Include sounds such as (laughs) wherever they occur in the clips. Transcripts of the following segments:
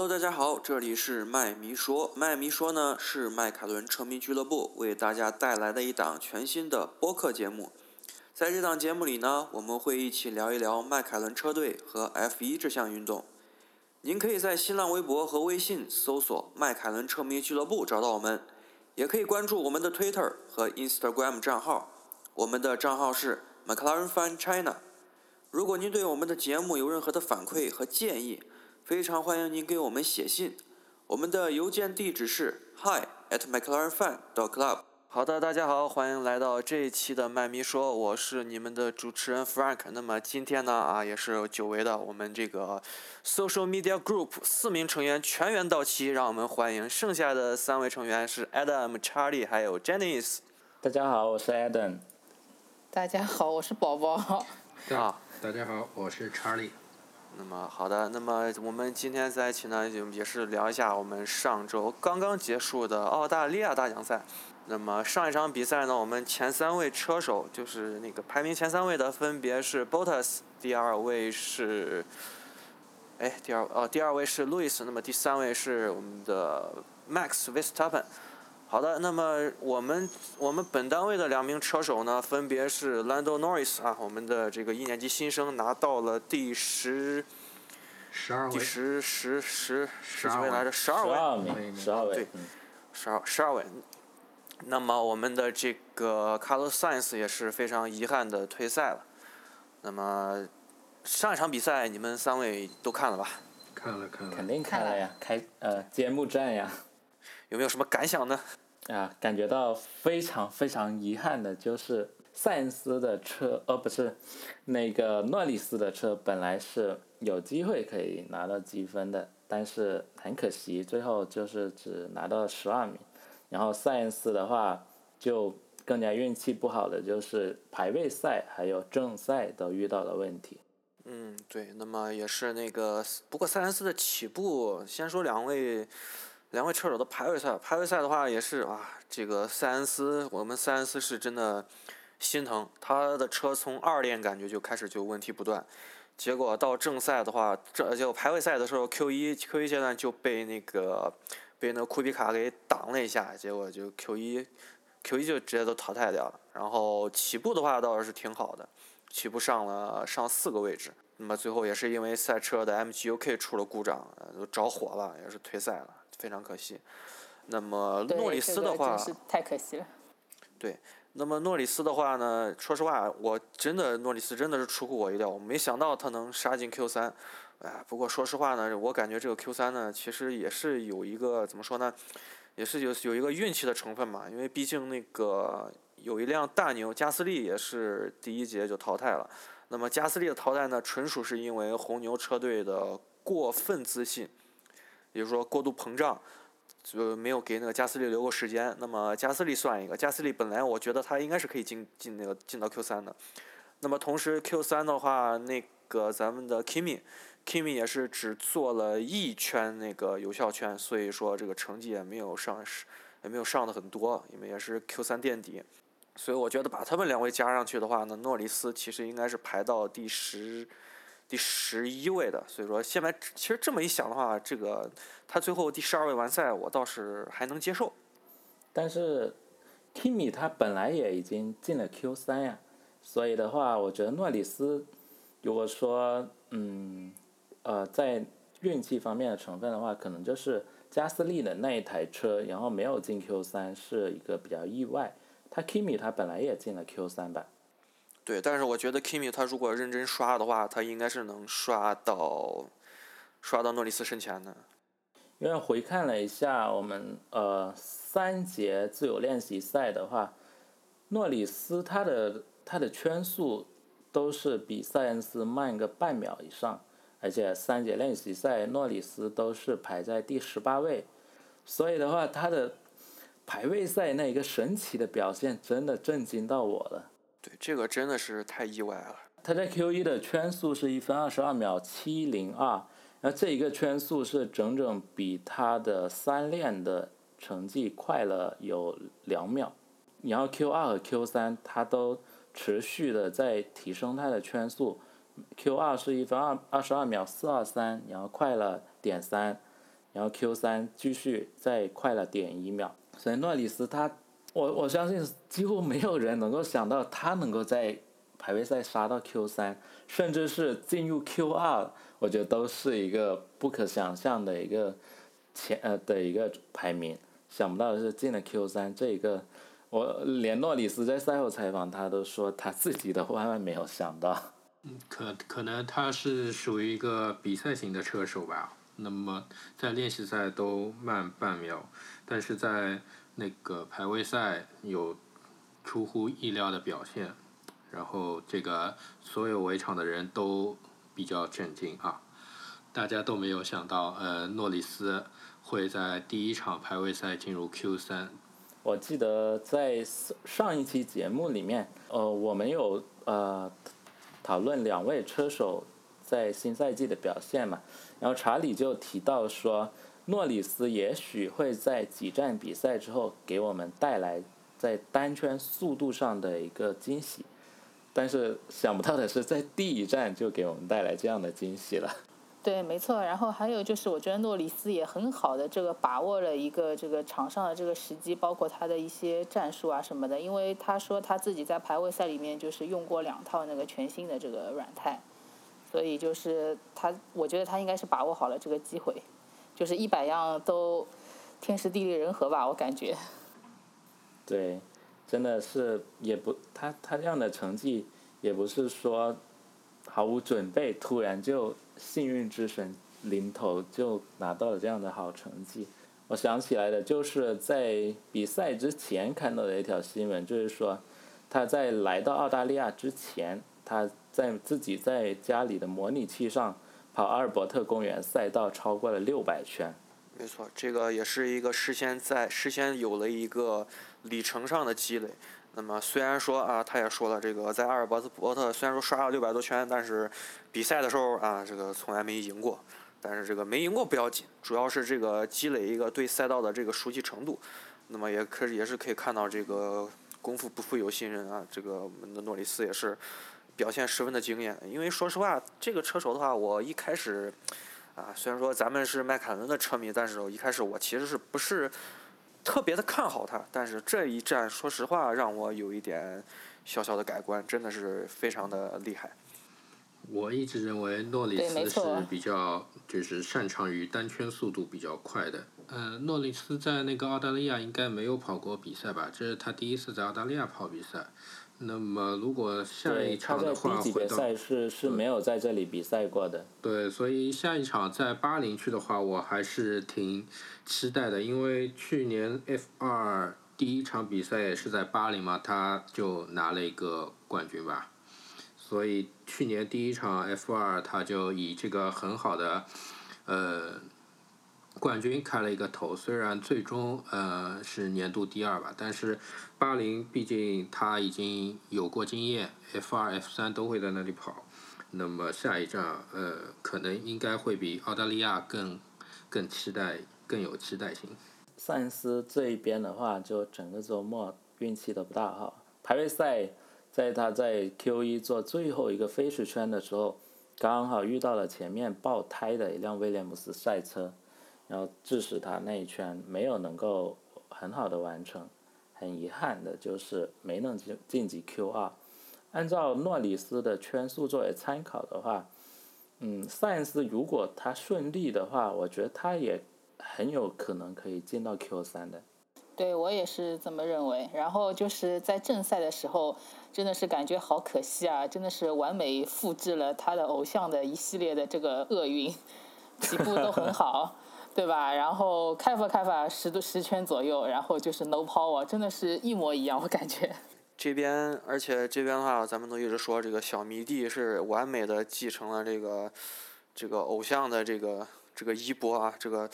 Hello，大家好，这里是麦迷说。麦迷说呢是迈凯伦车迷俱乐部为大家带来的一档全新的播客节目。在这档节目里呢，我们会一起聊一聊迈凯伦车队和 F1 这项运动。您可以在新浪微博和微信搜索“迈凯伦车迷俱乐部”找到我们，也可以关注我们的 Twitter 和 Instagram 账号，我们的账号是 McLaren Fan China。如果您对我们的节目有任何的反馈和建议，非常欢迎您给我们写信。我们的邮件地址是 hi at mclarenfan dot club。好的，大家好，欢迎来到这一期的麦咪说，我是你们的主持人 Frank。那么今天呢，啊，也是久违的，我们这个 Social Media Group 四名成员全员到齐，让我们欢迎剩下的三位成员是 Adam、Charlie 还有 Janice。大家好，我是 Adam。大家好，我是宝宝。啊，大家好，我是 Charlie。那么好的，那么我们今天在一起呢，就也是聊一下我们上周刚刚结束的澳大利亚大奖赛。那么上一场比赛呢，我们前三位车手就是那个排名前三位的，分别是 Bottas，第二位是，哎，第二哦，第二位是 Louis，那么第三位是我们的 Max Verstappen。好的，那么我们我们本单位的两名车手呢，分别是 Lando Norris 啊，我们的这个一年级新生拿到了第十，十二位，第十十十十几二位位来着，十十二位。十二位对。嗯十二十二位。那么我们的这个 Carlos Sainz 也是非常遗憾的退赛了。那么上一场比赛你们三位都看了吧？看了看了，肯定看了呀，开呃揭幕战呀，有没有什么感想呢？啊，感觉到非常非常遗憾的就是塞恩斯的车，呃，不是，那个诺里斯的车本来是有机会可以拿到积分的，但是很可惜，最后就是只拿到十二名。然后塞恩斯的话就更加运气不好的就是排位赛还有正赛都遇到了问题。嗯，对，那么也是那个，不过塞恩斯的起步，先说两位，两位车手的排位赛，排位赛的话也是啊，这个塞恩斯，我们塞恩斯是真的心疼，他的车从二练感觉就开始就问题不断，结果到正赛的话，这就排位赛的时候 Q 一 Q 一阶段就被那个被那库比卡给挡了一下，结果就 Q 一 Q 一就直接都淘汰掉了，然后起步的话倒是挺好的。起步上了上四个位置，那么最后也是因为赛车的 MGUK 出了故障，呃都着火了，也是退赛了，非常可惜。那么诺里斯的这个话，太可惜了。对那么诺里斯的话呢，说实话，我真的诺里斯真的是出乎我意料，我没想到他能杀进 Q 三。哎，不过说实话呢，我感觉这个 Q 三呢，其实也是有一个怎么说呢，也是有有一个运气的成分嘛，因为毕竟那个有一辆大牛加斯利也是第一节就淘汰了。那么加斯利的淘汰呢，纯属是因为红牛车队的过分自信，也就是说过度膨胀。就没有给那个加斯利留过时间。那么加斯利算一个，加斯利本来我觉得他应该是可以进进那个进到 Q 三的。那么同时 Q 三的话，那个咱们的 Kimi，Kimi 也是只做了一圈那个有效圈，所以说这个成绩也没有上也没有上的很多，因为也是 Q 三垫底。所以我觉得把他们两位加上去的话呢，诺里斯其实应该是排到第十。第十一位的，所以说现在其实这么一想的话，这个他最后第十二位完赛，我倒是还能接受。但是 Kimi 他本来也已经进了 Q 三呀，所以的话，我觉得诺里斯如果说嗯呃在运气方面的成分的话，可能就是加斯利的那一台车，然后没有进 Q 三是一个比较意外。他 Kimi 他本来也进了 Q 三吧。对，但是我觉得 Kimi 他如果认真刷的话，他应该是能刷到刷到诺里斯身前的。因为回看了一下我们呃三节自由练习赛的话，诺里斯他的他的圈速都是比塞恩斯慢个半秒以上，而且三节练习赛诺里斯都是排在第十八位，所以的话他的排位赛那一个神奇的表现真的震惊到我了。对，这个真的是太意外了。他在 Q 一的圈速是一分二十二秒七零二，然后这一个圈速是整整比他的三练的成绩快了有两秒。然后 Q 二和 Q 三他都持续的在提升他的圈速，Q 二是一分二二十二秒四二三，然后快了点三，然后 Q 三继续再快了点一秒。所以诺里斯他，我我相信几乎没有人能够想到他能够在排位赛杀到 Q 三，甚至是进入 Q 二，我觉得都是一个不可想象的一个前呃的一个排名。想不到的是进了 Q 三这一个，我连诺里斯在赛后采访他都说他自己都万万没有想到。嗯可可能他是属于一个比赛型的车手吧，那么在练习赛都慢半秒，但是在那个排位赛有出乎意料的表现，然后这个所有围场的人都比较震惊啊，大家都没有想到，呃，诺里斯会在第一场排位赛进入 Q 三。我记得在上一期节目里面，呃，我们有呃讨论两位车手在新赛季的表现嘛，然后查理就提到说，诺里斯也许会在几站比赛之后给我们带来在单圈速度上的一个惊喜，但是想不到的是，在第一站就给我们带来这样的惊喜了。对，没错。然后还有就是，我觉得诺里斯也很好的这个把握了一个这个场上的这个时机，包括他的一些战术啊什么的。因为他说他自己在排位赛里面就是用过两套那个全新的这个软胎，所以就是他，我觉得他应该是把握好了这个机会，就是一百样都天时地利人和吧，我感觉。对，真的是也不他他这样的成绩也不是说毫无准备，突然就。幸运之神临头就拿到了这样的好成绩，我想起来的就是在比赛之前看到的一条新闻，就是说他在来到澳大利亚之前，他在自己在家里的模拟器上阿尔伯特公园赛道超过了六百圈。没错，这个也是一个事先在事先有了一个里程上的积累。那么虽然说啊，他也说了，这个在阿尔伯斯伯特虽然说刷了六百多圈，但是比赛的时候啊，这个从来没赢过。但是这个没赢过不要紧，主要是这个积累一个对赛道的这个熟悉程度。那么也可也是可以看到这个功夫不负有心人啊，这个我们的诺里斯也是表现十分的惊艳。因为说实话，这个车手的话，我一开始啊，虽然说咱们是迈凯伦的车迷，但是我一开始我其实是不是。特别的看好他，但是这一站，说实话让我有一点小小的改观，真的是非常的厉害。我一直认为诺里斯是比较就是擅长于单圈速度比较快的。呃，诺里斯在那个澳大利亚应该没有跑过比赛吧？这是他第一次在澳大利亚跑比赛。那么，如果下一场的话，会到赛是是没有在这里比赛过的。对，所以下一场在巴林去的话，我还是挺期待的，因为去年 F 二第一场比赛也是在巴林嘛，他就拿了一个冠军吧。所以去年第一场 F 二，他就以这个很好的，呃。冠军开了一个头，虽然最终呃是年度第二吧，但是巴林毕竟他已经有过经验，F 二、F 三都会在那里跑，那么下一站呃可能应该会比澳大利亚更更期待，更有期待性。塞恩斯这一边的话，就整个周末运气都不大好，排位赛在他在 Q 一做最后一个飞驰圈的时候，刚好遇到了前面爆胎的一辆威廉姆斯赛车。然后致使他那一圈没有能够很好的完成，很遗憾的就是没能进晋级 Q 二。按照诺里斯的圈速作为参考的话，嗯，赛恩斯如果他顺利的话，我觉得他也很有可能可以进到 Q 三的。对我也是这么认为。然后就是在正赛的时候，真的是感觉好可惜啊！真的是完美复制了他的偶像的一系列的这个厄运，起步都很好。对吧？然后开发开发十多十圈左右，然后就是 no power，真的是一模一样，我感觉。(laughs) 这边，而且这边的话，咱们都一直说这个小迷弟是完美的继承了这个这个偶像的这个这个衣钵啊，这个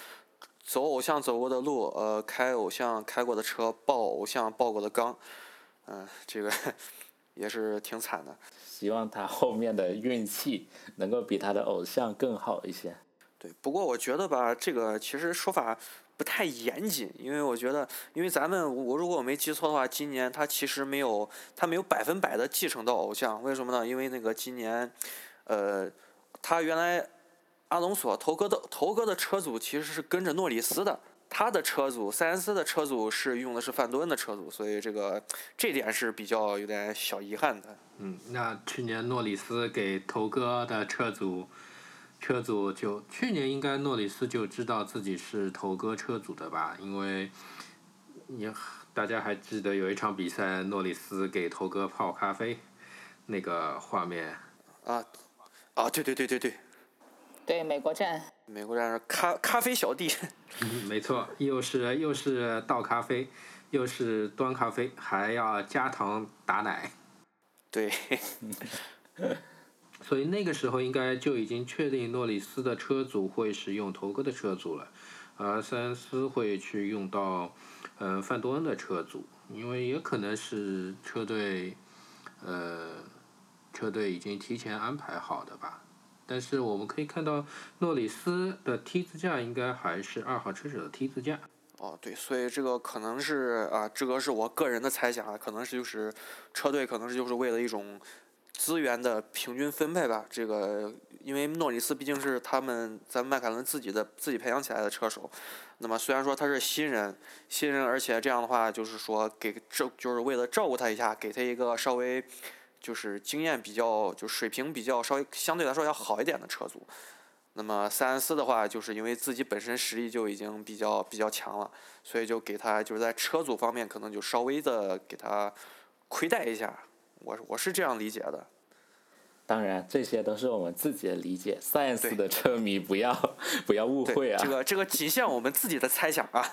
走偶像走过的路，呃，开偶像开过的车，爆偶像爆过的缸，嗯，这个 (laughs) 也是挺惨的。希望他后面的运气能够比他的偶像更好一些。对，不过我觉得吧，这个其实说法不太严谨，因为我觉得，因为咱们我如果我没记错的话，今年他其实没有他没有百分百的继承到偶像，为什么呢？因为那个今年，呃，他原来阿隆索头哥的头哥的车组其实是跟着诺里斯的，他的车组塞恩斯的车组是用的是范多恩的车组，所以这个这点是比较有点小遗憾的。嗯，那去年诺里斯给头哥的车组，车主就去年应该诺里斯就知道自己是头哥车主的吧？因为你大家还记得有一场比赛，诺里斯给头哥泡咖啡那个画面。啊，啊，对对对对对，对美国站，美国站是咖咖啡小弟，嗯，(laughs) 没错，又是又是倒咖啡，又是端咖啡，还要加糖打奶。对，(laughs) 所以那个时候应该就已经确定诺里斯的车组会是用头哥的车组了，而塞恩斯会去用到嗯范多恩的车组，因为也可能是车队呃车队已经提前安排好的吧。但是我们可以看到诺里斯的 T 字架应该还是二号车手的 T 字架。哦，对，所以这个可能是啊，这个是我个人的猜想啊，可能是就是车队可能是就是为了一种资源的平均分配吧。这个因为诺里斯毕竟是他们咱迈凯伦自己的自己培养起来的车手，那么虽然说他是新人，新人，而且这样的话就是说给照就是为了照顾他一下，给他一个稍微就是经验比较就水平比较稍微相对来说要好一点的车组。那么塞恩斯的话，就是因为自己本身实力就已经比较比较强了，所以就给他就是在车组方面可能就稍微的给他亏待一下，我我是这样理解的。当然，这些都是我们自己的理解，Science 的车迷不要 (laughs) 不要误会，啊。这个这个仅限我们自己的猜想啊。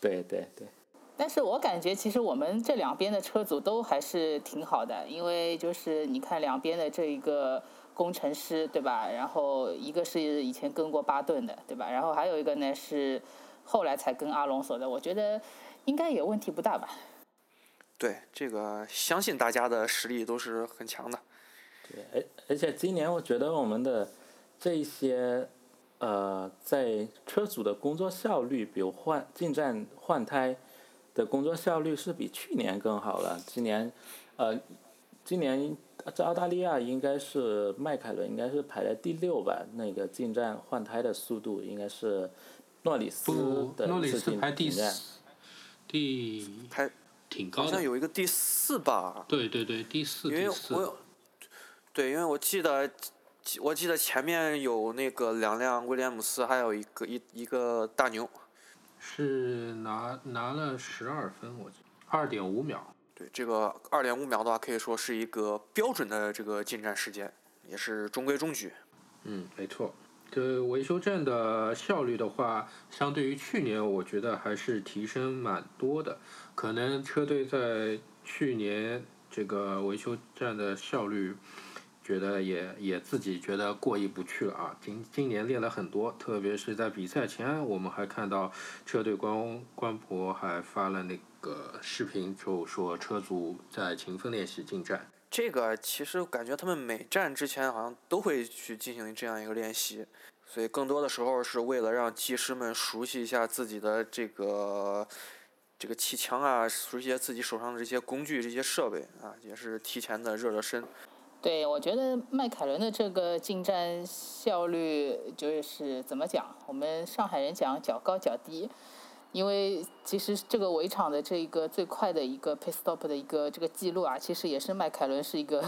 对 (laughs) 对对，但是我感觉其实我们这两边的车组都还是挺好的，因为就是你看两边的这一个工程师，对吧？然后一个是以前跟过巴顿的，对吧？然后还有一个呢是后来才跟阿隆索的，我觉得应该也问题不大吧。对，这个相信大家的实力都是很强的。对，而而且今年我觉得我们的这一些呃，在车主的工作效率，比如换进站换胎的工作效率是比去年更好了。今年呃，今年在澳大利亚应该是迈凯伦应该是排在第六吧，那个进站换胎的速度应该是诺里斯，的诺里斯进排第。四，第还挺高的。好像有一个第四吧，对对对，第四因。有，对，因为我记得，我记得前面有那个两辆威廉姆斯，还有一个一一个大牛。是拿拿了十二分，我记二点五秒。对，这个二点五秒的话，可以说是一个标准的这个进站时间，也是中规中矩。嗯，没错。这维修站的效率的话，相对于去年，我觉得还是提升蛮多的。可能车队在去年这个维修站的效率，觉得也也自己觉得过意不去了啊。今今年练了很多，特别是在比赛前，我们还看到车队官官博还发了那个视频，就说车组在勤奋练习进站。这个其实感觉他们每站之前好像都会去进行这样一个练习，所以更多的时候是为了让技师们熟悉一下自己的这个这个气枪啊，熟悉一下自己手上的这些工具、这些设备啊，也是提前的热热身。对，我觉得迈凯伦的这个进站效率就是怎么讲？我们上海人讲脚高脚低，因为其实这个围场的这一个最快的一个 pit stop 的一个这个记录啊，其实也是迈凯伦是一个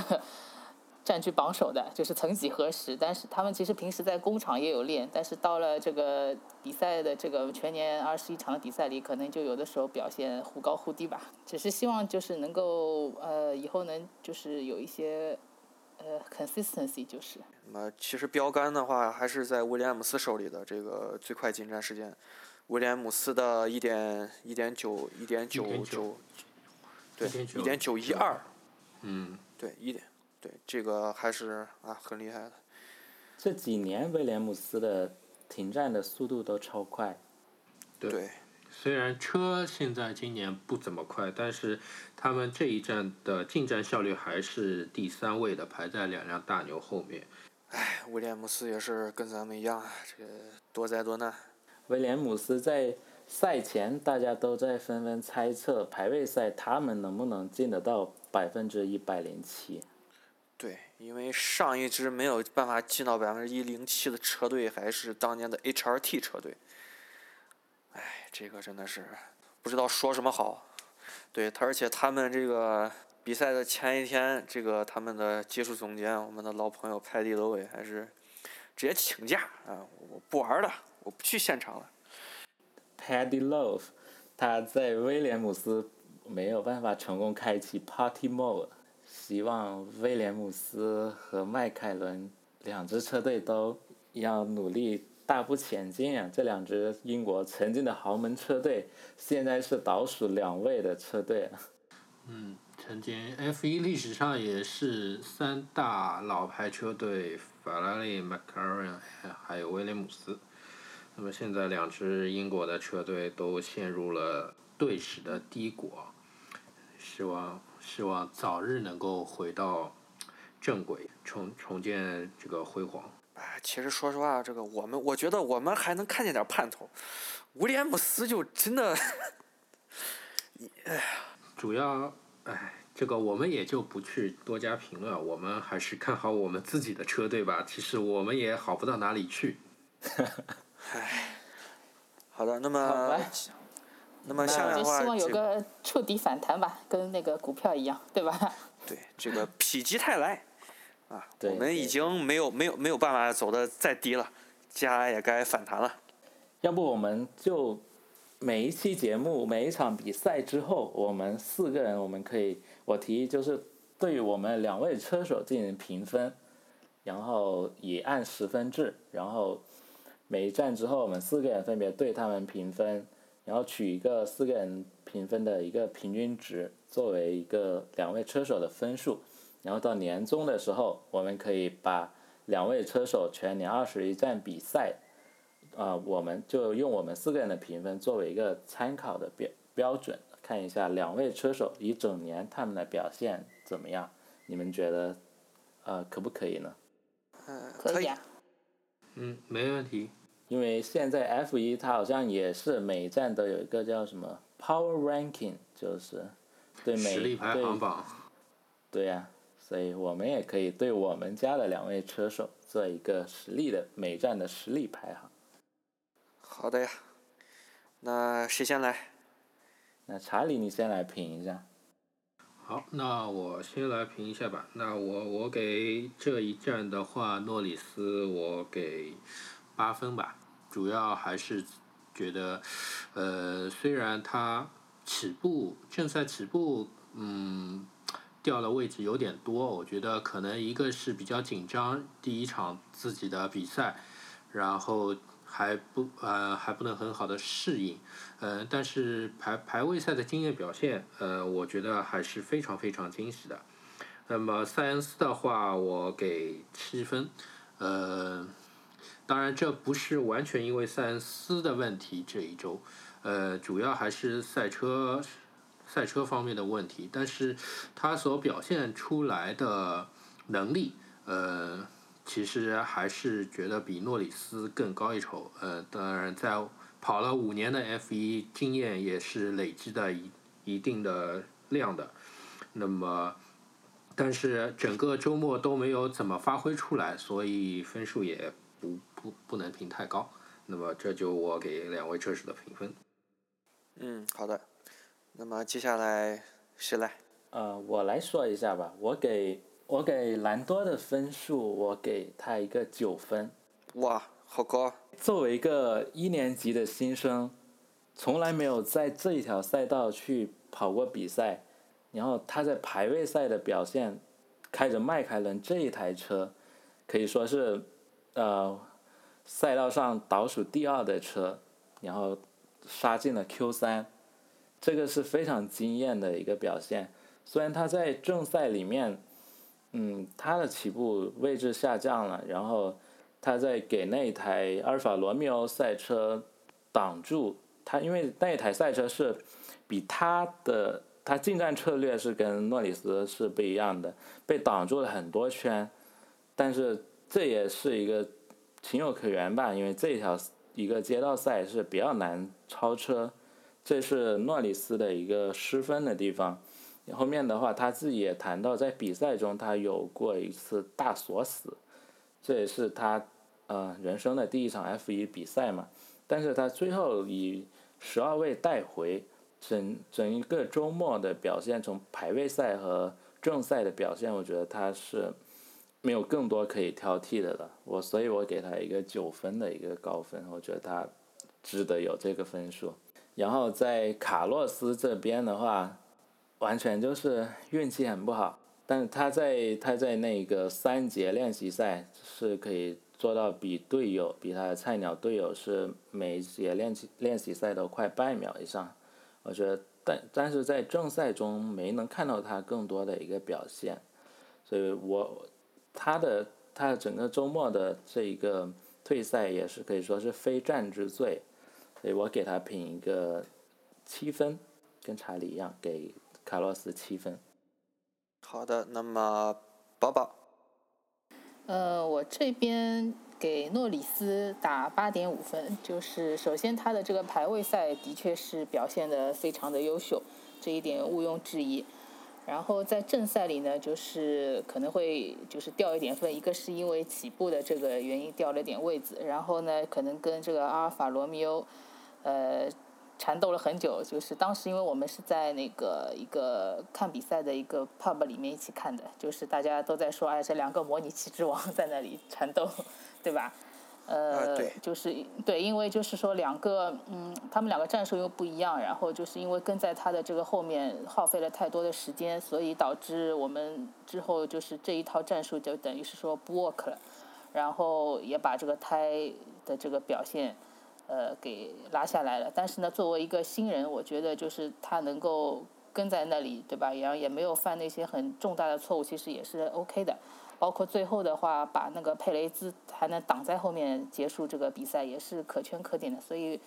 (laughs) 占据榜首的，就是曾几何时。但是他们其实平时在工厂也有练，但是到了这个比赛的这个全年二十一场的比赛里，可能就有的时候表现忽高忽低吧。只是希望就是能够呃以后能就是有一些。呃，consistency 就是。那么其实标杆的话还是在威廉姆斯手里的这个最快进站时间，威廉姆斯的一点一点九一点九九，对，一点九一二，嗯，对，一点，对，这个还是啊很厉害的。这几年威廉姆斯的停站的速度都超快。对。虽然车现在今年不怎么快，但是他们这一站的进站效率还是第三位的，排在两辆大牛后面。唉，威廉姆斯也是跟咱们一样，这个多灾多难。威廉姆斯在赛前大家都在纷纷猜测排位赛他们能不能进得到百分之一百零七。对，因为上一支没有办法进到百分之一零七的车队还是当年的 HRT 车队。这个真的是不知道说什么好。对他，而且他们这个比赛的前一天，这个他们的技术总监，我们的老朋友派蒂罗伟还是直接请假啊，我不玩了，我不去现场了。Paddy Love，他在威廉姆斯没有办法成功开启 Party Mode，希望威廉姆斯和迈凯伦两支车队都要努力大步前进啊！这两支英国曾经的豪门车队，现在是倒数两位的车队。嗯，曾经 F1 历史上也是三大老牌车队，法拉利、McLaren 还有威廉姆斯。那么现在两支英国的车队都陷入了队史的低谷，希望希望早日能够回到正轨，重重建这个辉煌。哎，其实说实话，这个我们我觉得我们还能看见点盼头。威廉姆斯就真的，哎呀，主要哎，这个我们也就不去多加评论，我们还是看好我们自己的车队吧。其实我们也好不到哪里去。(laughs) 哎，好的，那么，那么下面的话，就希望有个触底反弹吧，跟那个股票一样，对吧？对这个否极泰来啊，对我们已经没有没有没有办法走的再低了，接下来也该反弹了。要不我们就每一期节目每一场比赛之后，我们四个人我们可以，我提议就是对于我们两位车手进行评分，然后以按十分制，然后每一站之后我们四个人分别对他们评分，然后取一个四个人评分的一个平均值作为一个两位车手的分数，然后到年终的时候，我们可以把两位车手全年二十一站比赛。啊、我们就用我们四个人的评分作为一个参考的标标准，看一下两位车手一整年他们的表现怎么样？你们觉得，呃，可不可以呢？嗯，可以啊。嗯，没问题。因为现在 F 一它好像也是每一站都有一个叫什么 Power Ranking，就是对每实力排对行榜。对呀、所以我们也可以对我们家的两位车手做一个实力的每站的实力排行。好的呀，那谁先来？那查理，你先来评一下。好，那我先来评一下吧。那我我给这一站的话，诺里斯我给八分吧。主要还是觉得，呃，虽然他起步正赛起步，嗯，掉的位置有点多，我觉得可能一个是比较紧张，第一场自己的比赛，然后还不呃还不能很好的适应，呃，但是排排位赛的经验表现，呃，我觉得还是非常非常惊喜的。那么塞恩斯的话，我给七分，呃，当然这不是完全因为塞恩斯的问题这一周，呃，主要还是赛车赛车方面的问题，但是他所表现出来的能力，呃，其实还是觉得比诺里斯更高一筹。呃，当然在跑了五年的 F 一经验也是累积的一一定的量的。那么，但是整个周末都没有怎么发挥出来，所以分数也不不不能评太高。那么这就我给两位车手的评分。嗯，好的。那么接下来谁来？呃，我来说一下吧，我给我给兰多的分数，我给他一个九分。哇，好高啊！作为一个一年级的新生，从来没有在这一条赛道去跑过比赛，然后他在排位赛的表现，开着迈凯伦这一台车，可以说是，呃，赛道上倒数第二的车，然后杀进了 Q 三，这个是非常惊艳的一个表现。虽然他在正赛里面，嗯，他的起步位置下降了，然后他在给那一台阿尔法罗密欧赛车挡住他，因为那一台赛车是比他的他进站策略是跟诺里斯是不一样的，被挡住了很多圈，但是这也是一个情有可原吧，因为这条一个街道赛是比较难超车，这是诺里斯的一个失分的地方。后面的话他自己也谈到，在比赛中他有过一次大锁死，这也是他呃人生的第一场 F 一比赛嘛。但是他最后以十二位带回，整整一个周末的表现，从排位赛和正赛的表现，我觉得他是没有更多可以挑剔的了。我所以，我给他一个九分的一个高分，我觉得他值得有这个分数。然后在卡洛斯这边的话，完全就是运气很不好，但是他在他在那个三节练习赛是可以。做到比队友，比他的菜鸟队友是每一节练习练习赛都快半秒以上，我觉得，但但是在正赛中没能看到他更多的一个表现，所以我他的他整个周末的这一个退赛也是可以说是非战之罪，所以我给他评一个七分，跟查理一样给卡洛斯七分。好的，那么宝宝。呃，我这边给诺里斯打八点五分，就是首先他的这个排位赛的确是表现的非常的优秀，这一点毋庸置疑。然后在正赛里呢，就是可能会就是掉一点分，一个是因为起步的这个原因掉了点位子，然后呢，可能跟这个阿尔法罗密欧，呃。缠斗了很久，就是当时因为我们是在那个一个看比赛的一个 pub 里面一起看的，就是大家都在说，哎，这两个模拟器之王在那里缠斗，对吧？呃，就是对，因为就是说两个，嗯，他们两个战术又不一样，然后就是因为跟在他的这个后面耗费了太多的时间，所以导致我们之后就是这一套战术就等于是说不 work 了，然后也把这个胎的这个表现。呃，给拉下来了。但是呢，作为一个新人，我觉得就是他能够跟在那里，对吧？然后也没有犯那些很重大的错误，其实也是 OK 的。包括最后的话，把那个佩雷兹还能挡在后面结束这个比赛，也是可圈可点的。所以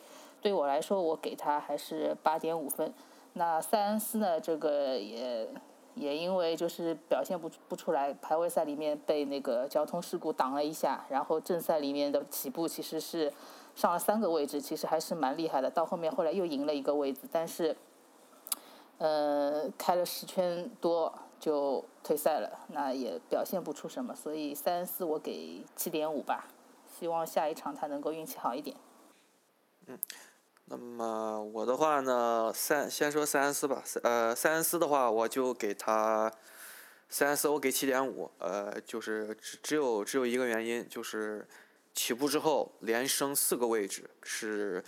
对我来说，我给他还是八点五分。那塞恩斯呢？这个也也因为就是表现不不出来，排位赛里面被那个交通事故挡了一下，然后正赛里面的起步其实是。上了三个位置，其实还是蛮厉害的。到后面后来又赢了一个位置，但是，呃，开了十圈多就退赛了，那也表现不出什么。所以三四我给七点五吧，希望下一场他能够运气好一点。嗯，那么我的话呢，三先说三思吧。呃，三思的话，我就给他塞恩斯，我给七点五。呃，就是只只有只有一个原因，就是。起步之后连升四个位置，是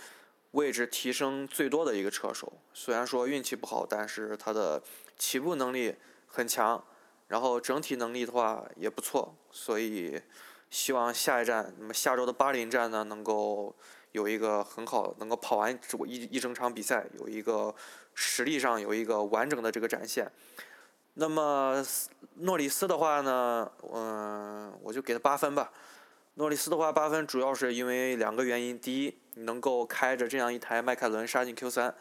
位置提升最多的一个车手。虽然说运气不好，但是他的起步能力很强，然后整体能力的话也不错。所以希望下一站，那么下周的巴林站呢，能够有一个很好，能够跑完一一整场比赛，有一个实力上有一个完整的这个展现。那么诺里斯的话呢，嗯，我就给他八分吧。诺里斯的话八分，主要是因为两个原因。第一，能够开着这样一台迈凯伦杀进 Q 三，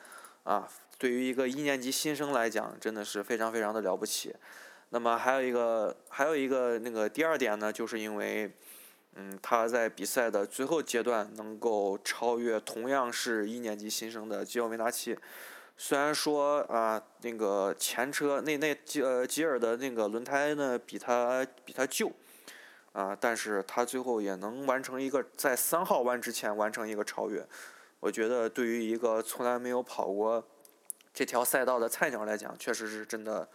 啊，对于一个一年级新生来讲，真的是非常非常的了不起。那么还有一个，还有一个那个第二点呢，就是因为，嗯，他在比赛的最后阶段能够超越同样是一年级新生的吉奥维纳奇。虽然说啊，那个前车那那吉呃吉尔的那个轮胎呢，比他比他旧。啊，但是他最后也能完成一个在三号弯之前完成一个超越，我觉得对于一个从来没有跑过这条赛道的菜鸟来讲，确实是真的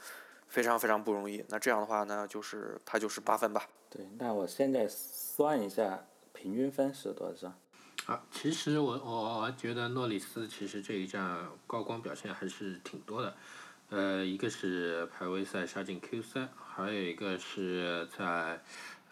非常非常不容易。那这样的话呢，就是他就是八分吧。对，那我现在算一下平均分是多少？啊，其实我我觉得诺里斯其实这一站高光表现还是挺多的，呃，一个是排位赛杀进 Q 三，还有一个是在。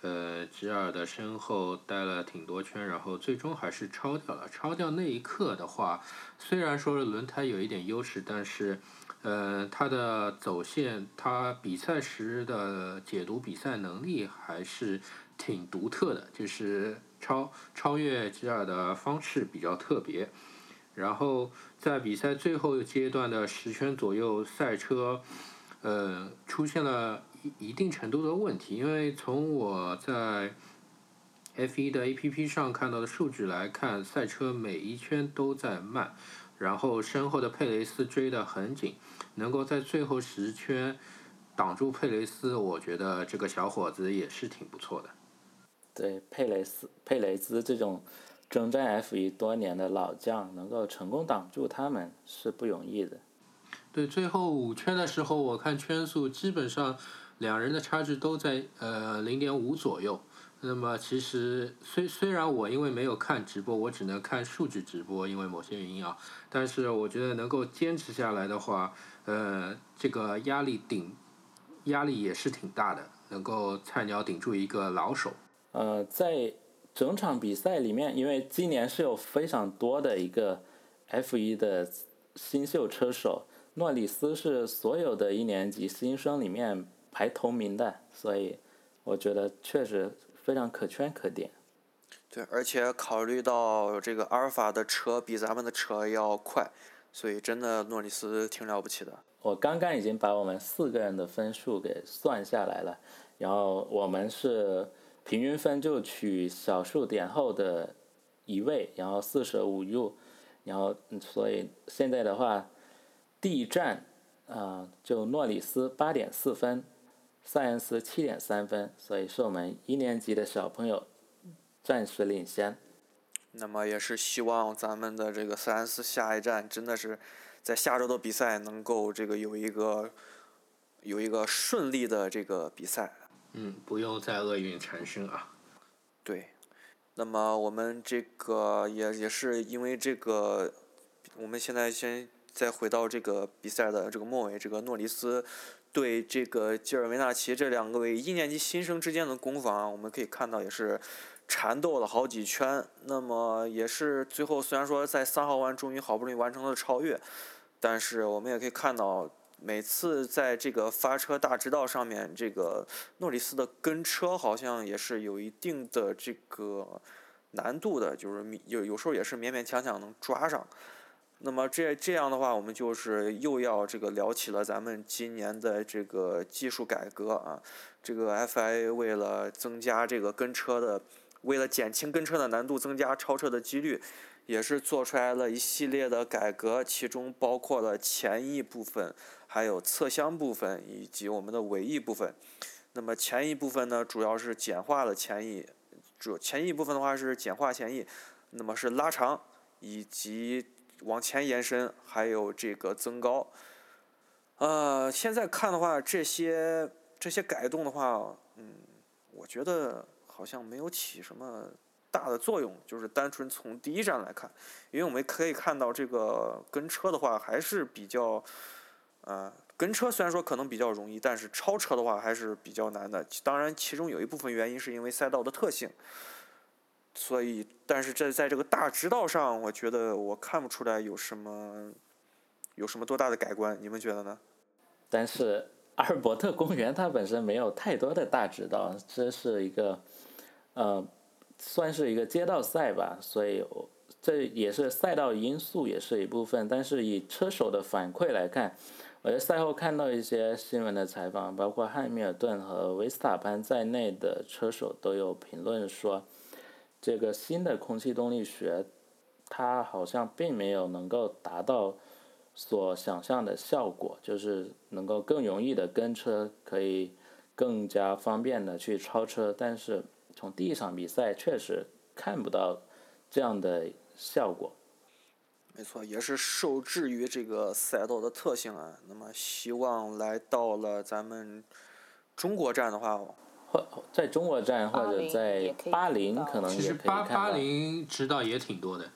呃，吉尔的身后待了挺多圈，然后最终还是超掉了。超掉那一刻的话，虽然说轮胎有一点优势，但是，呃，他的走线，他比赛时的解读比赛能力还是挺独特的，就是超超越吉尔的方式比较特别。然后在比赛最后阶段的十圈左右，赛车，呃，出现了。一一定程度的问题，因为从我在 F1 的 APP 上看到的数据来看，赛车每一圈都在慢，然后身后的佩雷斯追得很紧，能够在最后十圈挡住佩雷斯，我觉得这个小伙子也是挺不错的。对佩雷斯、佩雷兹这种征战 F1 多年的老将，能够成功挡住他们是不容易的。对，最后五圈的时候，我看圈速基本上两人的差距都在呃零点五左右。那么其实虽虽然我因为没有看直播，我只能看数据直播，因为某些原因啊，但是我觉得能够坚持下来的话，呃，这个压力顶压力也是挺大的，能够菜鸟顶住一个老手。呃，在整场比赛里面，因为今年是有非常多的一个 F 一的新秀车手，诺里斯是所有的一年级新生里面排头名的，所以我觉得确实。非常可圈可点，对，而且考虑到这个阿尔法的车比咱们的车要快，所以真的诺里斯挺了不起的。我刚刚已经把我们四个人的分数给算下来了，然后我们是平均分就取小数点后的一位，然后四舍五入，然后所以现在的话，第一站啊就诺里斯八点四分。塞恩斯七点三分，所以是我们一年级的小朋友暂时领先。那么也是希望咱们的这个塞恩斯下一站真的是在下周的比赛能够这个有一个有一个顺利的这个比赛。嗯，不用再厄运缠身啊。对，那么我们这个也也是因为这个，我们现在先再回到这个比赛的这个末尾，这个诺里斯。对这个吉尔维纳奇这两个位一年级新生之间的攻防，我们可以看到也是缠斗了好几圈。那么也是最后虽然说在三号弯终于好不容易完成了超越，但是我们也可以看到每次在这个发车大直道上面，这个诺里斯的跟车好像也是有一定的这个难度的，就是有有时候也是勉勉强强能抓上。那么这这样的话，我们就是又要这个聊起了咱们今年的这个技术改革啊。这个 FIA 为了增加这个跟车的，为了减轻跟车的难度，增加超车的几率，也是做出来了一系列的改革，其中包括了前翼部分、还有侧箱部分以及我们的尾翼部分。那么前翼部分呢，主要是简化了前翼，主前翼部分的话是简化前翼，那么是拉长以及。往前延伸，还有这个增高，呃，现在看的话，这些这些改动的话，嗯，我觉得好像没有起什么大的作用，就是单纯从第一站来看，因为我们可以看到这个跟车的话还是比较，呃，跟车虽然说可能比较容易，但是超车的话还是比较难的。当然，其中有一部分原因是因为赛道的特性。所以，但是这在这个大直道上，我觉得我看不出来有什么，有什么多大的改观，你们觉得呢？但是阿尔伯特公园它本身没有太多的大直道，这是一个，呃，算是一个街道赛吧，所以这也是赛道因素也是一部分。但是以车手的反馈来看，我在赛后看到一些新闻的采访，包括汉密尔顿和维斯塔潘在内的车手都有评论说。这个新的空气动力学，它好像并没有能够达到所想象的效果，就是能够更容易的跟车，可以更加方便的去超车。但是从第一场比赛确实看不到这样的效果。没错，也是受制于这个赛道的特性啊。那么希望来到了咱们中国站的话。或在中国站或者在巴林可能也可以看到。其实巴巴林知道也挺多的。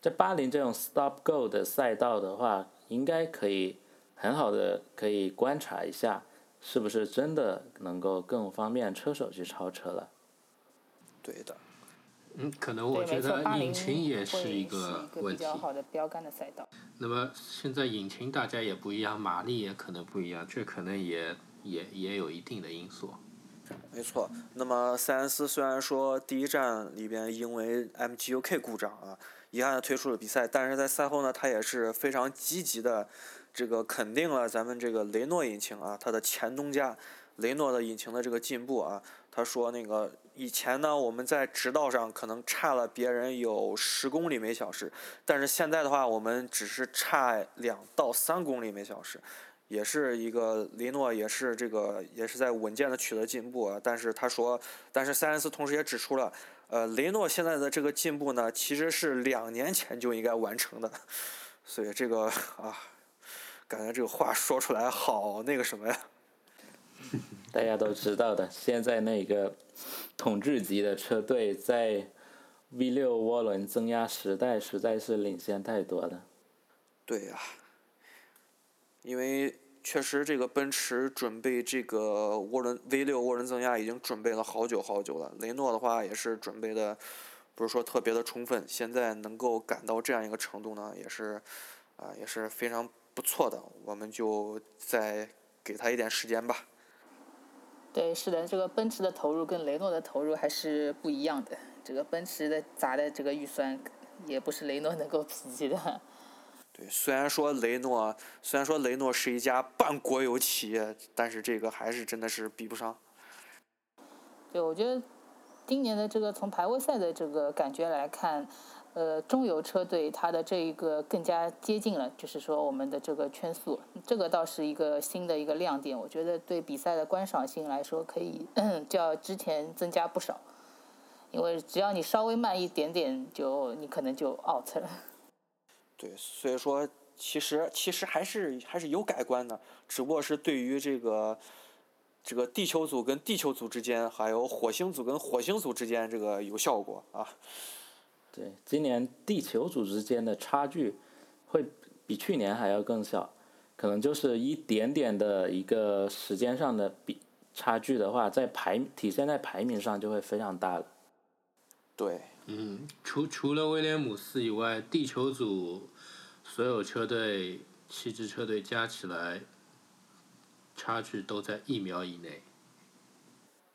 在巴林这种 stop go 的赛道的话，应该可以很好的可以观察一下，是不是真的能够更方便车手去超车了。对的。嗯，可能我觉得引擎也是一个问题。比较好的标杆的赛道。那么现在引擎大家也不一样，马力也可能不一样，这可能也也也有一定的因素。没错，那么塞恩斯虽然说第一站里边因为 MGUK 故障啊，遗憾的退出了比赛，但是在赛后呢，他也是非常积极的，这个肯定了咱们这个雷诺引擎啊，它的前东家雷诺的引擎的这个进步啊，他说那个以前呢，我们在直道上可能差了别人有十公里每小时，但是现在的话，我们只是差两到三公里每小时，也是一个雷诺也是这个也是在稳健的取得进步啊。但是他说，但是塞恩斯同时也指出了，呃，雷诺现在的这个进步呢，其实是两年前就应该完成的，所以这个啊，感觉这个话说出来好那个什么呀。(laughs) 大家都知道的，现在那个统治级的车队在 V 六涡轮增压时代实在是领先太多了。对呀，因为确实这个奔驰准备这个涡轮 V 六涡轮增压已经准备了好久好久了，雷诺的话也是准备的不是说特别的充分，现在能够赶到这样一个程度呢，也是啊也是非常不错的，我们就再给他一点时间吧。对，是的，这个奔驰的投入跟雷诺的投入还是不一样的。这个奔驰的砸的这个预算，也不是雷诺能够 (laughs) 匹及的。对，虽然说雷诺，虽然说雷诺是一家半国有企业，但是这个还是真的是比不上。对，我觉得今年的这个从排位赛的这个感觉来看。呃，中游车队它的这一个更加接近了，就是说我们的这个圈速，这个倒是一个新的一个亮点。我觉得对比赛的观赏性来说，可以较之前增加不少。因为只要你稍微慢一点点，就你可能就 out 了。对，所以说其实其实还是还是有改观的，只不过是对于这个这个地球组跟地球组之间，还有火星组跟火星组之间，这个有效果啊。对，今年地球组之间的差距会比去年还要更小，可能就是一点点的一个时间上的比差距的话，在排体现在排名上就会非常大了。对，嗯，除除了威廉姆斯以外，地球组所有车队七支车队加起来差距都在一秒以内。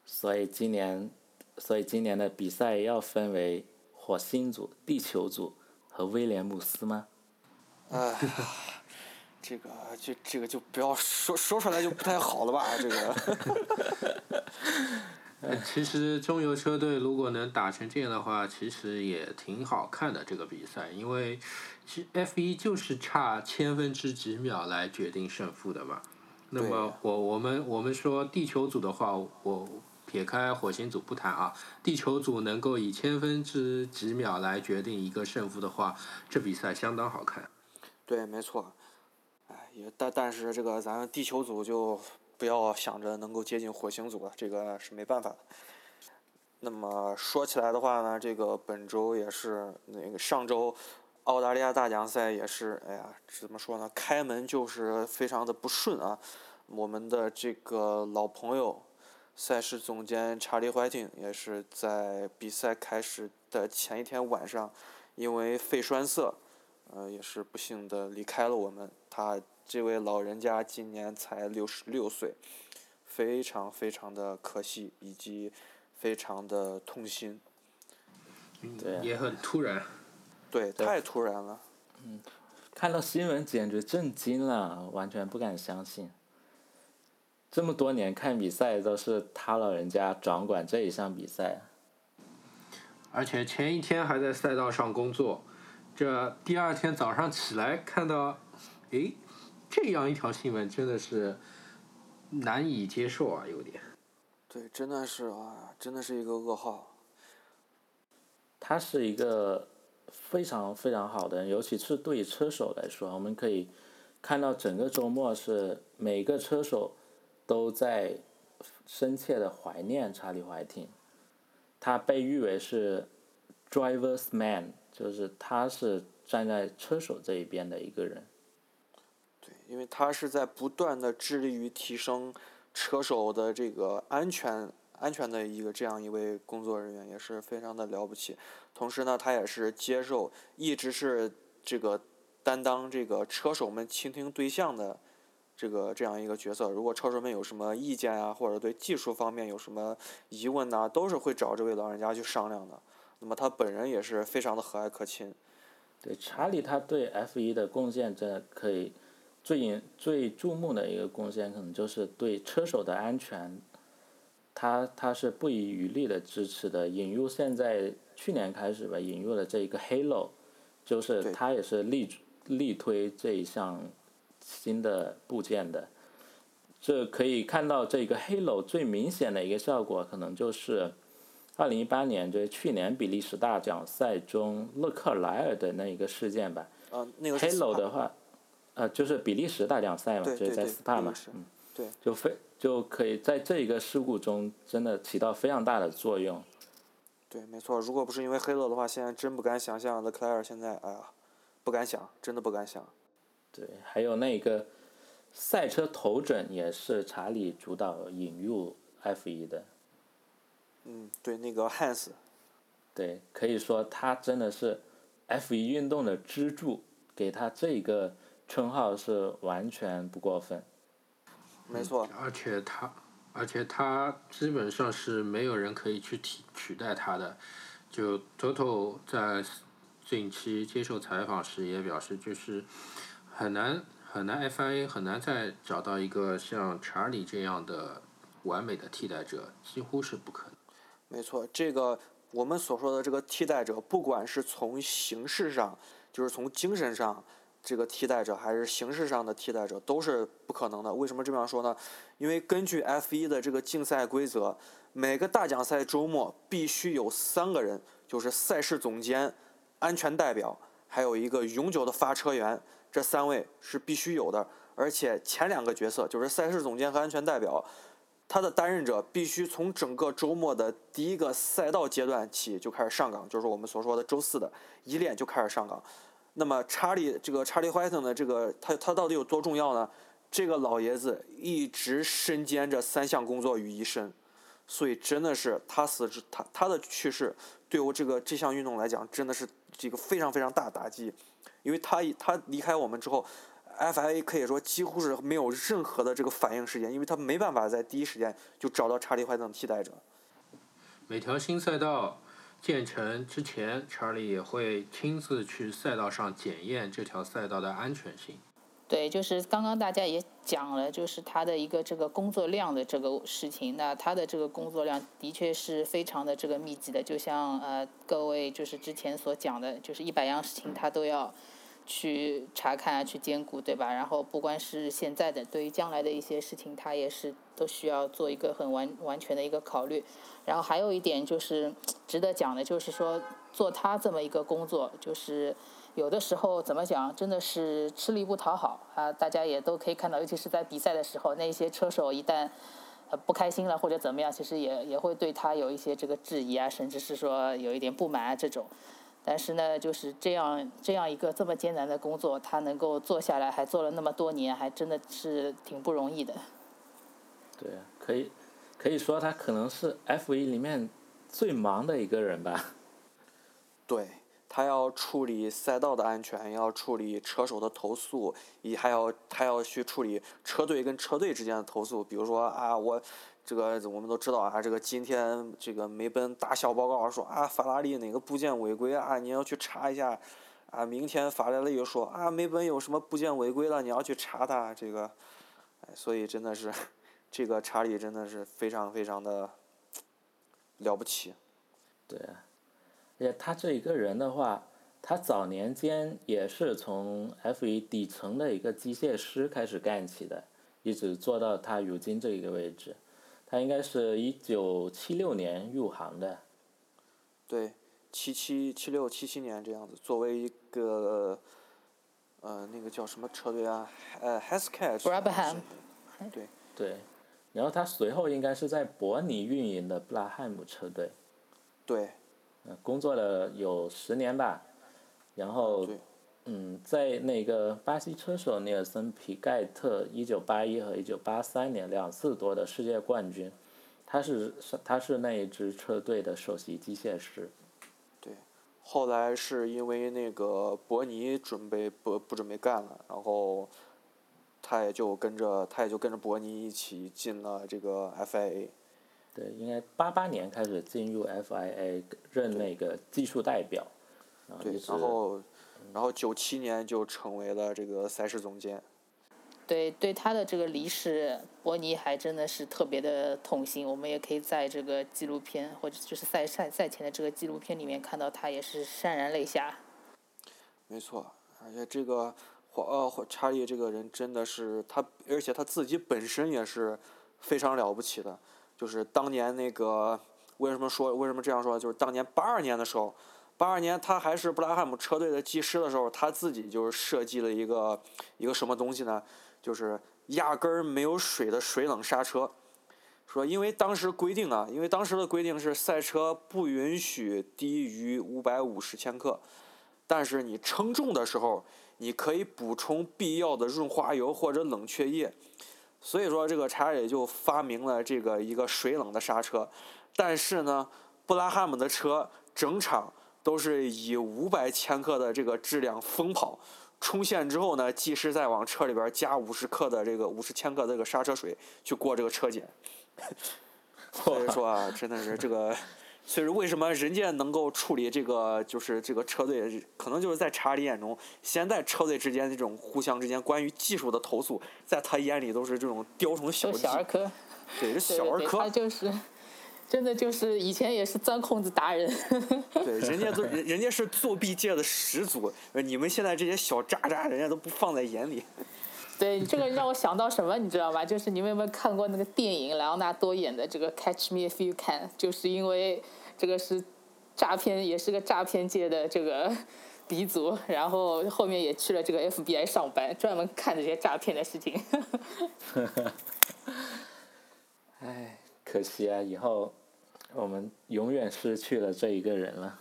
所以今年，所以今年的比赛要分为。火星组、地球组和威廉姆斯吗？哎，(laughs) 这个就这个就不要说说出来就不太好了吧？这个。(laughs) 其实中游车队如果能打成这样的话，其实也挺好看的这个比赛，因为其 F 一就是差千分之几秒来决定胜负的嘛。那么我我们我们说地球组的话，我。撇开火星组不谈啊，地球组能够以千分之几秒来决定一个胜负的话，这比赛相当好看。对，没错。哎，也但但是这个咱地球组就不要想着能够接近火星组了，这个是没办法的。那么说起来的话呢，这个本周也是那个上周澳大利亚大奖赛也是，哎呀，怎么说呢？开门就是非常的不顺啊。我们的这个老朋友。赛事总监查理怀廷也是在比赛开始的前一天晚上，因为肺栓塞，呃，也是不幸的离开了我们。他这位老人家今年才六十六岁，非常非常的可惜，以及非常的痛心。对，也很突然。对，太突然了。嗯，看到新闻简直震惊了，完全不敢相信。这么多年看比赛都是他老人家掌管这一项比赛，而且前一天还在赛道上工作，这第二天早上起来看到，哎，这样一条新闻真的是难以接受啊，有点。对，真的是啊，真的是一个噩耗。他是一个非常非常好的人，尤其是对于车手来说，我们可以看到整个周末是每个车手。都在深切的怀念查理怀廷，他被誉为是 driver's man，就是他是站在车手这一边的一个人。因为他是在不断的致力于提升车手的这个安全安全的一个这样一位工作人员，也是非常的了不起。同时呢，他也是接受一直是这个担当这个车手们倾听对象的。这个这样一个角色，如果车手们有什么意见啊，或者对技术方面有什么疑问呐，都是会找这位老人家去商量的。那么他本人也是非常的和蔼可亲。对查理，他对 F 一的贡献，真的可以最引最注目的一个贡献，可能就是对车手的安全，他他是不遗余力的支持的，引入现在去年开始吧，引入了这一个 Halo，就是对他也是力力推这一项新的部件的。这可以看到这个 Halo 最明显的一个效果，可能就是二零一八年，就是去年比利时大奖赛中勒克莱尔的那一个事件吧。啊，那个是 Halo 的话，呃，就是比利时大奖赛嘛，就是在 SPA 嘛嗯，对就非就可以在这一个事故中真的起到非常大的作用。对，没错。如果不是因为黑勒的话，现在真不敢想象勒克莱尔现在，哎呀，不敢想，真的不敢想。对，还有那个赛车头枕也是查理主导引入 F 一的，嗯，对，那个 Hans，对，可以说他真的是 F 一运动的支柱，给他这个称号是完全不过分。没错，而且他，而且他基本上是没有人可以去替取代他的。就 Toto 在近期接受采访时也表示，就是很难很难 FIA 很难再找到一个像查理这样的完美的替代者，几乎是不可能。没错，这个我们所说的这个替代者，不管是从形式上，就是从精神上，这个替代者还是形式上的替代者，都是不可能的。为什么这样说呢？因为根据 F 1的这个竞赛规则，每个大奖赛周末必须有三个人，就是赛事总监、安全代表，还有一个永久的发车员，这三位是必须有的。而且前两个角色，就是赛事总监和安全代表，他的担任者必须从整个周末的第一个赛道阶段起就开始上岗，就是我们所说的周四的一练就开始上岗。那么查理这个查理怀特呢，这个他他到底有多重要呢？这个老爷子一直身兼着三项工作于一身，所以真的是他死之他他的去世对我这个这项运动来讲真的是这个非常非常大的打击，因为他他离开我们之后。FIA 可以说几乎是没有任何的这个反应时间，因为他没办法在第一时间就找到查理怀特替代者。每条新赛道建成之前，查理也会亲自去赛道上检验这条赛道的安全性。对，就是刚刚大家也讲了，就是他的一个这个工作量的这个事情。那他的这个工作量的确是非常的这个密集的，就像呃各位就是之前所讲的，就是一百样事情他都要去查看啊，去兼顾，对吧？然后不光是现在的，对于将来的一些事情，他也是都需要做一个很完完全的一个考虑。然后还有一点就是值得讲的，就是说做他这么一个工作，就是。有的时候怎么讲，真的是吃力不讨好啊！大家也都可以看到，尤其是在比赛的时候，那些车手一旦呃不开心了或者怎么样，其实也也会对他有一些这个质疑啊，甚至是说有一点不满啊这种。但是呢，就是这样这样一个这么艰难的工作，他能够做下来，还做了那么多年，还真的是挺不容易的。对，可以可以说他可能是 F 一里面最忙的一个人吧。(laughs) 对。他要处理赛道的安全，要处理车手的投诉，也还要还要去处理车队跟车队之间的投诉。比如说啊，我这个我们都知道啊，这个今天这个梅奔大小报告说啊，法拉利哪个部件违规啊，你要去查一下。啊，明天法拉利又说啊，梅奔有什么部件违规了，你要去查它。这个，哎，所以真的是，这个查理真的是非常非常的了不起。对。而且他这一个人的话，他早年间也是从 F 1底层的一个机械师开始干起的，一直做到他如今这一个位置。他应该是一九七六年入行的。对，七七七六七七年这样子，作为一个呃那个叫什么车队啊？呃 h e s c a t Brabham。对。对，然后他随后应该是在伯尼运营的布拉汉姆车队。对。工作了有十年吧，然后，嗯，在那个巴西车手尼尔森皮盖特一九八一和一九八三年两次夺得世界冠军，他是他是那一支车队的首席机械师。对，后来是因为那个伯尼准备不不准备干了，然后，他也就跟着他也就跟着伯尼一起进了这个 FIA。对，应该八八年开始进入 FIA 任那个技术代表，对，然后，然后九七年就成为了这个赛事总监。对对他的这个离世，伯尼还真的是特别的痛心。我们也可以在这个纪录片或者就是赛赛赛前的这个纪录片里面看到他也是潸然泪下。没错，而且这个华呃查理这个人真的是他，而且他自己本身也是非常了不起的。就是当年那个为什么说为什么这样说？就是当年八二年的时候，八二年他还是布拉汉姆车队的技师的时候，他自己就是设计了一个一个什么东西呢？就是压根儿没有水的水冷刹车。说因为当时规定啊，因为当时的规定是赛车不允许低于五百五十千克。但是你称重的时候，你可以补充必要的润滑油或者冷却液，所以说这个查理就发明了这个一个水冷的刹车。但是呢，布拉汉姆的车整场都是以五百千克的这个质量疯跑，冲线之后呢，技师再往车里边加五十克的这个五十千克的这个刹车水去过这个车检。所以说啊，真的是这个。所以说，为什么人家能够处理这个，就是这个车队，可能就是在查理眼中，现在车队之间这种互相之间关于技术的投诉，在他眼里都是这种雕虫小技。小儿科。对，是小儿科。他就是，真的就是以前也是钻空子达人。对，(laughs) 人家都人人家是作弊界的始祖，你们现在这些小渣渣，人家都不放在眼里。对，这个让我想到什么，你知道吧？就是你们有没有看过那个电影，莱昂纳多演的这个《Catch Me If You Can》，就是因为。这个是诈骗，也是个诈骗界的这个鼻祖，然后后面也去了这个 FBI 上班，专门看这些诈骗的事情。(laughs) 哎，可惜啊，以后我们永远失去了这一个人了。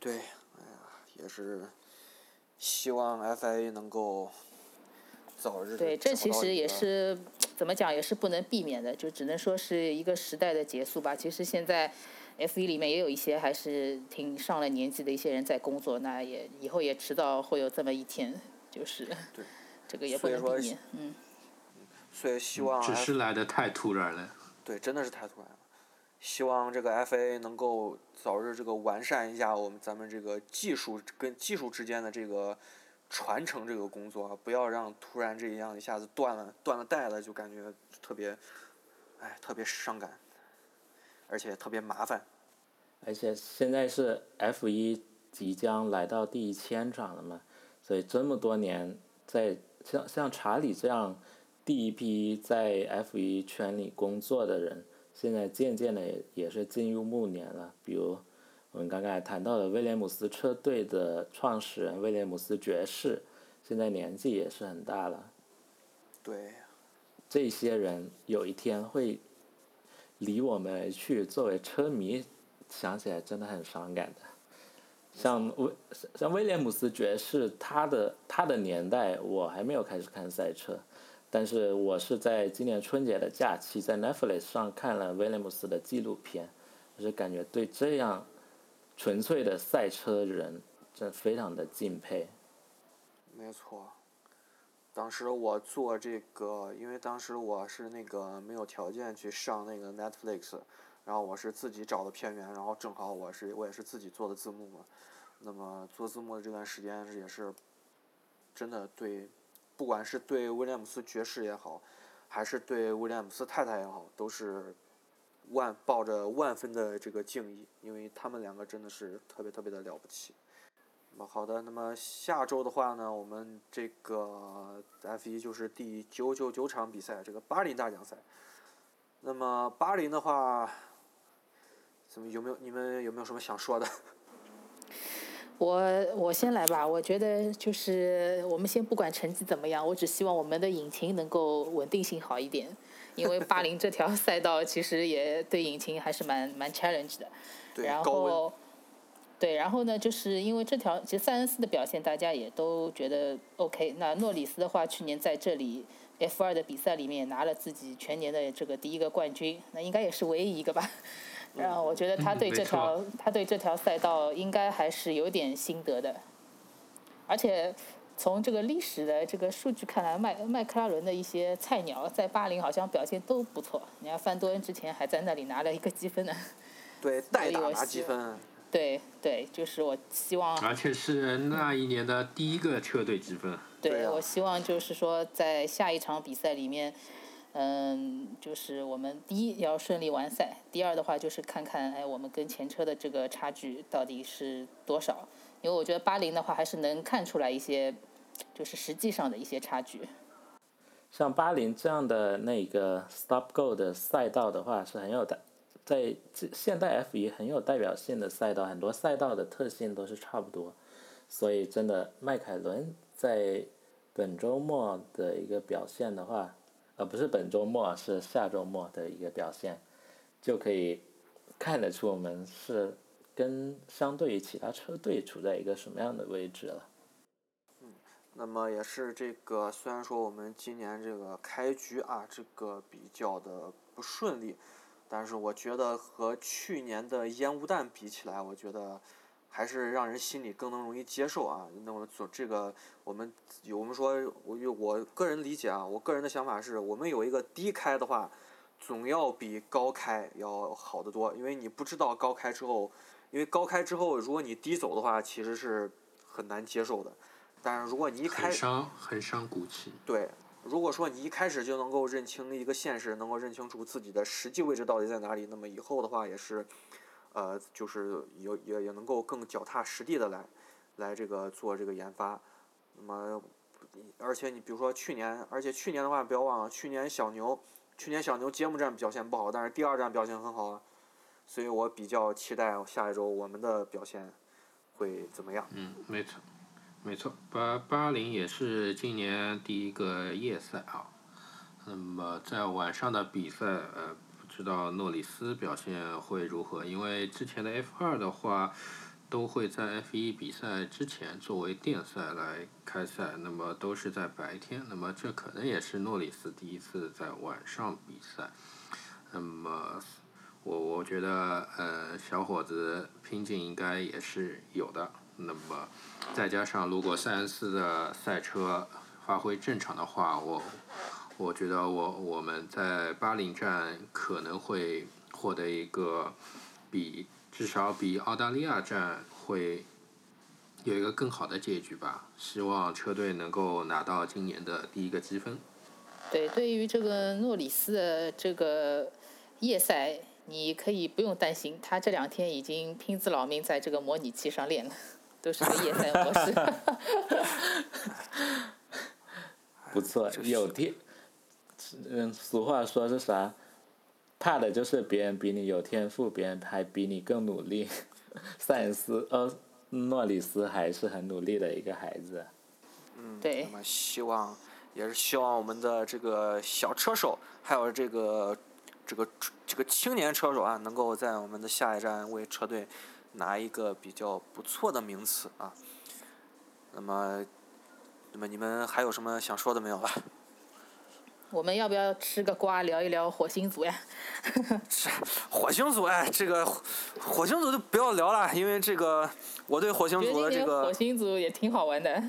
对，哎呀，也是希望 FIA 能够早日。对，这其实也是怎么讲，也是不能避免的，就只能说是一个时代的结束吧。其实现在。F 一里面也有一些还是挺上了年纪的一些人在工作，那也以后也迟早会有这么一天，就是 (laughs) 这个也不能避免，嗯。所以希望。只是来的太突然了。对，真的是太突然了。希望这个 FA 能够早日这个完善一下我们咱们这个技术跟技术之间的这个传承这个工作，不要让突然这样一下子断了断了带了，就感觉特别，哎，特别伤感。而且特别麻烦，而且现在是 F 一即将来到第一千场了嘛，所以这么多年在像像查理这样第一批在 F 一圈里工作的人，现在渐渐的也是进入暮年了。比如我们刚刚谈到的威廉姆斯车队的创始人威廉姆斯爵士，现在年纪也是很大了。对，这些人有一天会。离我们而去，作为车迷，想起来真的很伤感的。像威像威廉姆斯爵士，他的他的年代我还没有开始看赛车，但是我是在今年春节的假期在 Netflix 上看了威廉姆斯的纪录片，我是感觉对这样纯粹的赛车人，真非常的敬佩。没错。当时我做这个，因为当时我是那个没有条件去上那个 Netflix，然后我是自己找的片源，然后正好我是我也是自己做的字幕嘛。那么做字幕的这段时间也是真的对，不管是对威廉姆斯爵士也好，还是对威廉姆斯太太也好，都是万抱着万分的这个敬意，因为他们两个真的是特别特别的了不起。那么好的，那么下周的话呢，我们这个 F 一就是第九九九场比赛，这个巴林大奖赛。那么巴林的话，怎么有没有你们有没有什么想说的？我我先来吧，我觉得就是我们先不管成绩怎么样，我只希望我们的引擎能够稳定性好一点，因为巴林这条 (laughs) 赛道其实也对引擎还是蛮蛮 challenge 的。对，然后。对，然后呢，就是因为这条，其实塞恩斯的表现大家也都觉得 OK。那诺里斯的话，去年在这里 F 二的比赛里面拿了自己全年的这个第一个冠军，那应该也是唯一一个吧。然后我觉得他对这条，他对这条赛道应该还是有点心得的。而且从这个历史的这个数据看来，麦麦克拉伦的一些菜鸟在巴林好像表现都不错。你看范多恩之前还在那里拿了一个积分呢。(laughs) 对，代打拿积分。对对，就是我希望，而且是那一年的第一个车队积分。对对啊我希望就是说在下一场比赛里面，嗯，就是我们第一要顺利完赛，第二的话就是看看哎我们跟前车的这个差距到底是多少，因为我觉得八零的话还是能看出来一些，就是实际上的一些差距。像巴林这样的那个 Stop Go 的赛道的话，是很有代，在现代 F 1很有代表性的赛道，很多赛道的特性都是差不多，所以真的迈凯伦在本周末的一个表现的话，呃，不是本周末，是下周末的一个表现，就可以看得出我们是跟相对于其他车队处在一个什么样的位置了。嗯那么也是这个，虽然说我们今年这个开局啊，这个比较的不顺利，但是我觉得和去年的烟雾弹比起来，我觉得还是让人心里更能容易接受啊。那么做这个，我们有我们说，我有我个人理解啊，我个人的想法是，我们有一个低开的话，总要比高开要好得多，因为你不知道高开之后，因为高开之后，如果你低走的话，其实是很难接受的。但是如果你一开很伤，很伤骨气。对，如果说你一开始就能够认清一个现实，能够认清楚自己的实际位置到底在哪里，那么以后的话也是，呃，就是有也也能够更脚踏实地的来，来这个做这个研发。那么，而且你比如说去年，而且去年的话不要忘了，去年小牛，去年小牛揭幕战表现不好，但是第二战表现很好啊，所以我比较期待下一周我们的表现会怎么样。嗯，没错，没错，八八零也是今年第一个夜赛啊。那么在晚上的比赛，呃，知道诺里斯表现会如何？因为之前的 F 二的话，都会在 F 一比赛之前作为电赛来开赛，那么都是在白天。那么这可能也是诺里斯第一次在晚上比赛。那么我我觉得，呃，小伙子拼劲应该也是有的。那么再加上如果塞恩斯的赛车发挥正常的话，我我觉得我我们在巴林站可能会获得一个比至少比澳大利亚站会有一个更好的结局吧。希望车队能够拿到今年的第一个积分。对，对于这个诺里斯的这个夜赛，你可以不用担心，他这两天已经拼死老命在这个模拟器上练了，都是个夜赛模式。(laughs) 不错，(laughs) 有天，嗯，俗话说是啥？怕的就是别人比你有天赋，别人还比你更努力。(laughs) 塞恩斯，呃，诺里斯还是很努力的一个孩子。嗯，对那么希望也是希望我们的这个小车手，还有这个这个这个青年车手啊，能够在我们的下一站为车队拿一个比较不错的名次啊。那么，那么你们还有什么想说的没有吧？我们要不要吃个瓜聊一聊火星族呀？(laughs) 是火星族哎，这个火星族就不要聊了，因为这个我对火星觉得组的这个火星组也挺好玩的。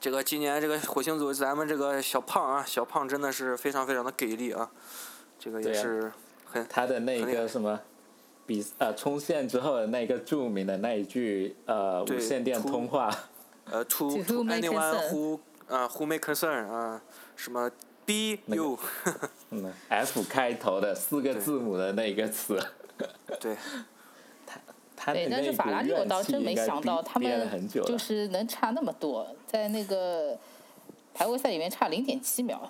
这个今年这个火星族，咱们这个小胖啊，小胖真的是非常非常的给力啊，这个也是很他的那个什么，比呃冲线之后的那个著名的那一句呃无线电通话，呃 to anyone who 啊、who may concern 啊、什么 be 那个 you (laughs) 嗯，F 开头的四个字母的那个词，对 (laughs) 他，他对但是法拉利我倒真没想到他们就是能差那么多，在那个排位赛里面差零点七秒。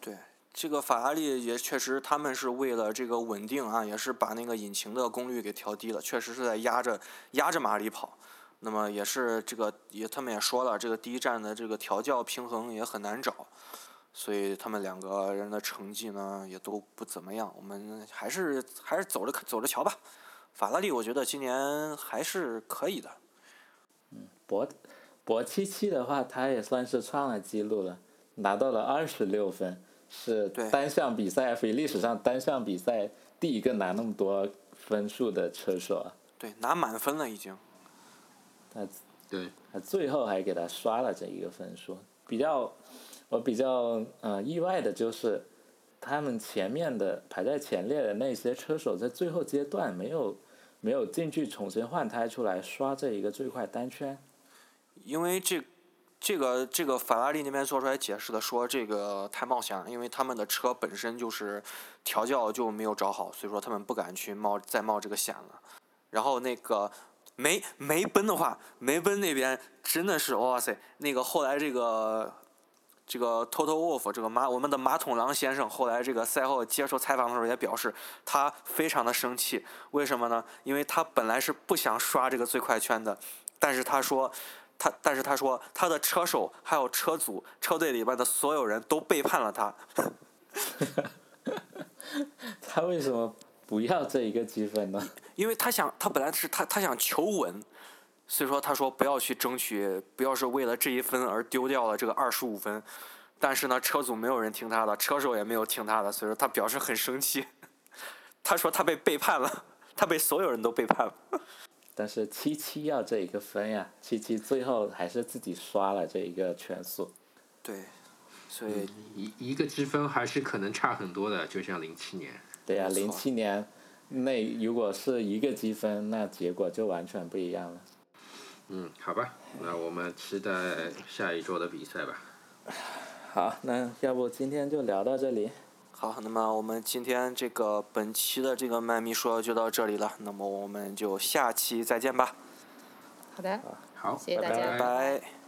对，这个法拉利也确实，他们是为了这个稳定啊，也是把那个引擎的功率给调低了，确实是在压着压着马力跑。那么也是这个也他们也说了，这个第一站的这个调教平衡也很难找，所以他们两个人的成绩呢也都不怎么样。我们还是还是走着走着瞧吧。法拉利我觉得今年还是可以的。博博七七的话，他也算是创了记录了，拿到了二十六分，是对单项比赛 F 1历史上单项比赛第一个拿那么多分数的车手啊。对，拿满分了已经。他对，他最后还给他刷了这一个分数。比较我比较呃意外的就是，他们前面的排在前列的那些车手在最后阶段没有没有进去重新换胎出来刷这一个最快单圈？因为这这个这个法拉利那边做出来解释的说这个太冒险了，因为他们的车本身就是调教就没有找好，所以说他们不敢去冒再冒这个险了。然后那个梅梅奔的话，梅奔那边真的是哇塞，那个后来这个这个 Toto Wolff 这个马我们的马桶狼先生后来这个赛后接受采访的时候也表示，他非常的生气，为什么呢？因为他本来是不想刷这个最快圈的，但是他说。他，但是他说，他的车手还有车组、车队里边的所有人都背叛了他。(laughs) 他为什么不要这一个积分呢？(laughs) 因为他想，他本来是他他想求稳，所以说他说不要去争取，不要是为了这一分而丢掉了这个二十五分。但是呢，车组没有人听他的，车手也没有听他的，所以说他表示很生气。(laughs) 他说他被背叛了，(laughs) 他被所有人都背叛了。但是七七要这一个分呀，七七最后还是自己刷了这一个圈速。对，所以一一个积分还是可能差很多的，就像零七年。对呀，零七年那如果是一个积分，那结果就完全不一样了。嗯，好吧，那我们期待下一周的比赛吧。好，那要不今天就聊到这里。好，那么我们今天这个本期的这个麦咪说就到这里了，那么我们就下期再见吧，好的，好，谢谢大家拜拜拜拜。